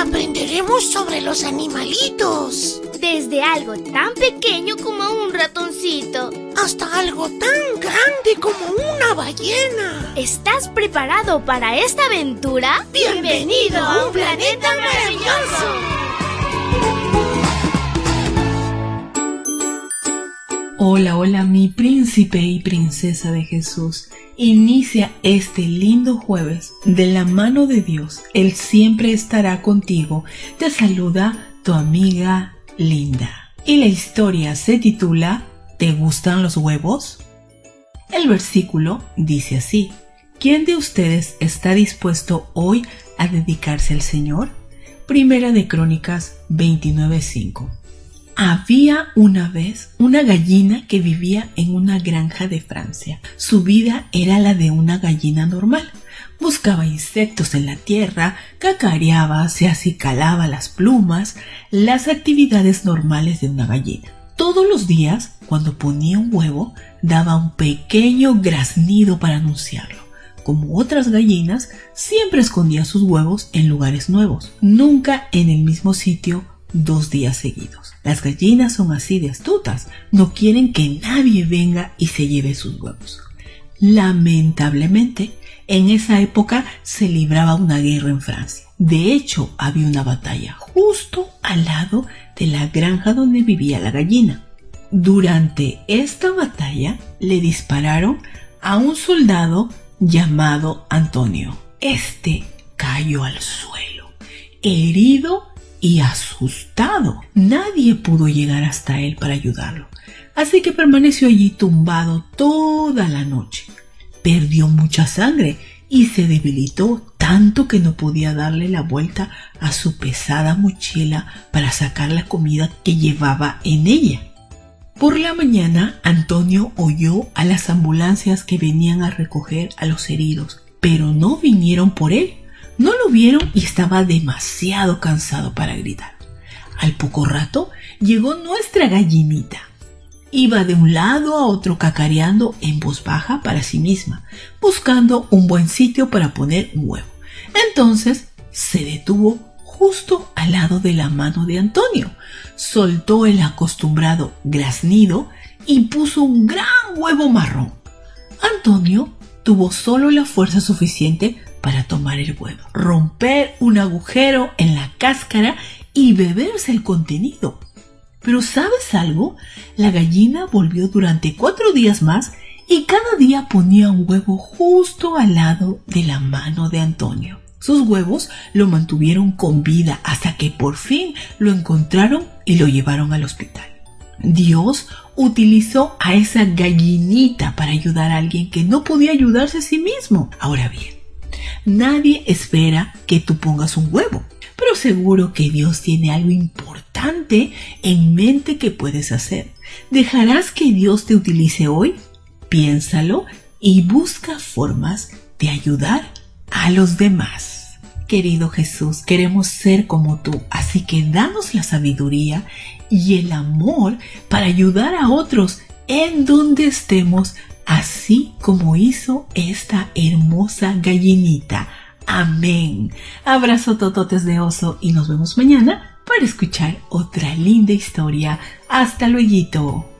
aprenderemos sobre los animalitos. Desde algo tan pequeño como un ratoncito. Hasta algo tan grande como una ballena. ¿Estás preparado para esta aventura? Bienvenido a un planeta maravilloso. Hola, hola, mi príncipe y princesa de Jesús. Inicia este lindo jueves de la mano de Dios. Él siempre estará contigo. Te saluda tu amiga Linda. Y la historia se titula ¿Te gustan los huevos? El versículo dice así. ¿Quién de ustedes está dispuesto hoy a dedicarse al Señor? Primera de Crónicas 29:5. Había una vez una gallina que vivía en una granja de Francia. Su vida era la de una gallina normal. Buscaba insectos en la tierra, cacareaba, se acicalaba las plumas, las actividades normales de una gallina. Todos los días, cuando ponía un huevo, daba un pequeño graznido para anunciarlo. Como otras gallinas, siempre escondía sus huevos en lugares nuevos, nunca en el mismo sitio dos días seguidos. Las gallinas son así de astutas, no quieren que nadie venga y se lleve sus huevos. Lamentablemente, en esa época se libraba una guerra en Francia. De hecho, había una batalla justo al lado de la granja donde vivía la gallina. Durante esta batalla le dispararon a un soldado llamado Antonio. Este cayó al suelo, herido y asustado. Nadie pudo llegar hasta él para ayudarlo, así que permaneció allí tumbado toda la noche. Perdió mucha sangre y se debilitó tanto que no podía darle la vuelta a su pesada mochila para sacar la comida que llevaba en ella. Por la mañana, Antonio oyó a las ambulancias que venían a recoger a los heridos, pero no vinieron por él. No lo vieron y estaba demasiado cansado para gritar. Al poco rato llegó nuestra gallinita. Iba de un lado a otro cacareando en voz baja para sí misma, buscando un buen sitio para poner un huevo. Entonces se detuvo justo al lado de la mano de Antonio, soltó el acostumbrado graznido y puso un gran huevo marrón. Antonio tuvo solo la fuerza suficiente para tomar el huevo, romper un agujero en la cáscara y beberse el contenido. Pero ¿sabes algo? La gallina volvió durante cuatro días más y cada día ponía un huevo justo al lado de la mano de Antonio. Sus huevos lo mantuvieron con vida hasta que por fin lo encontraron y lo llevaron al hospital. Dios utilizó a esa gallinita para ayudar a alguien que no podía ayudarse a sí mismo. Ahora bien, Nadie espera que tú pongas un huevo, pero seguro que Dios tiene algo importante en mente que puedes hacer. ¿Dejarás que Dios te utilice hoy? Piénsalo y busca formas de ayudar a los demás. Querido Jesús, queremos ser como tú, así que danos la sabiduría y el amor para ayudar a otros en donde estemos así como hizo esta hermosa gallinita. Amén. Abrazo tototes de oso y nos vemos mañana para escuchar otra linda historia. Hasta luego.